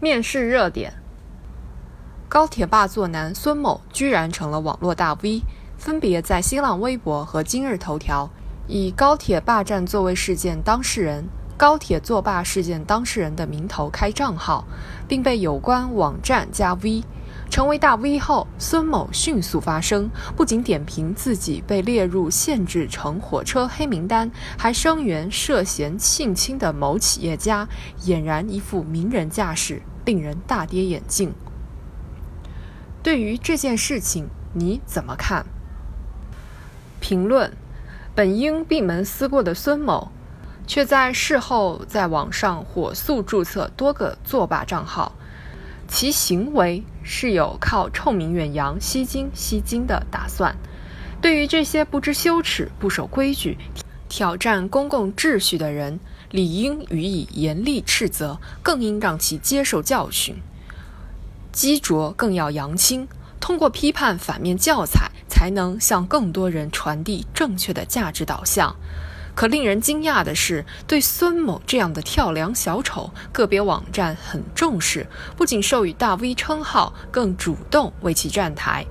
面试热点：高铁霸座男孙某居然成了网络大 V，分别在新浪微博和今日头条以高铁霸占座位事件当事人、高铁作霸事件当事人的名头开账号，并被有关网站加 V。成为大 V 后，孙某迅速发声，不仅点评自己被列入限制乘火车黑名单，还声援涉嫌性侵的某企业家，俨然一副名人架势，令人大跌眼镜。对于这件事情，你怎么看？评论：本应闭门思过的孙某，却在事后在网上火速注册多个作霸账号。其行为是有靠臭名远扬、吸金吸金的打算。对于这些不知羞耻、不守规矩、挑战公共秩序的人，理应予以严厉斥责，更应让其接受教训。激浊更要扬清，通过批判反面教材，才能向更多人传递正确的价值导向。可令人惊讶的是，对孙某这样的跳梁小丑，个别网站很重视，不仅授予大 V 称号，更主动为其站台。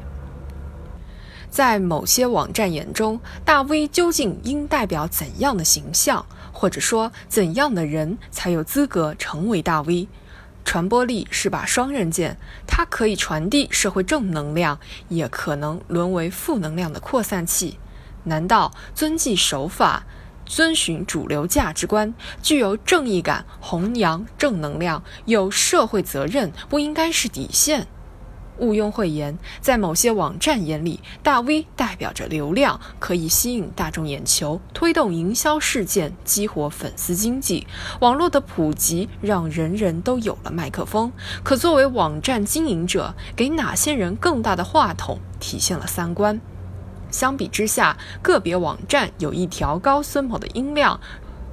在某些网站眼中，大 V 究竟应代表怎样的形象，或者说怎样的人才有资格成为大 V？传播力是把双刃剑，它可以传递社会正能量，也可能沦为负能量的扩散器。难道遵纪守法？遵循主流价值观，具有正义感，弘扬正能量，有社会责任，不应该是底线。毋庸讳言，在某些网站眼里，大 V 代表着流量，可以吸引大众眼球，推动营销事件，激活粉丝经济。网络的普及让人人都有了麦克风。可作为网站经营者，给哪些人更大的话筒，体现了三观。相比之下，个别网站有意调高孙某的音量，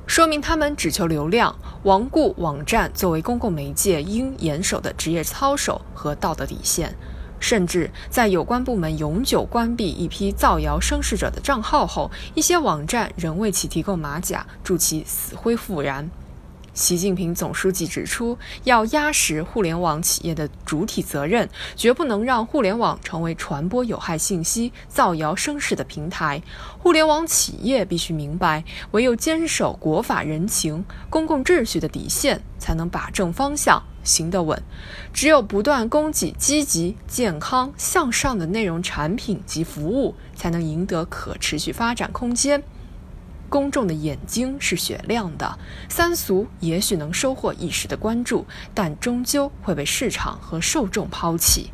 说明他们只求流量，罔顾网站作为公共媒介应严守的职业操守和道德底线。甚至在有关部门永久关闭一批造谣生事者的账号后，一些网站仍为其提供马甲，助其死灰复燃。习近平总书记指出，要压实互联网企业的主体责任，绝不能让互联网成为传播有害信息、造谣生事的平台。互联网企业必须明白，唯有坚守国法人情、公共秩序的底线，才能把正方向，行得稳。只有不断供给积极、健康、向上的内容产品及服务，才能赢得可持续发展空间。公众的眼睛是雪亮的，三俗也许能收获一时的关注，但终究会被市场和受众抛弃。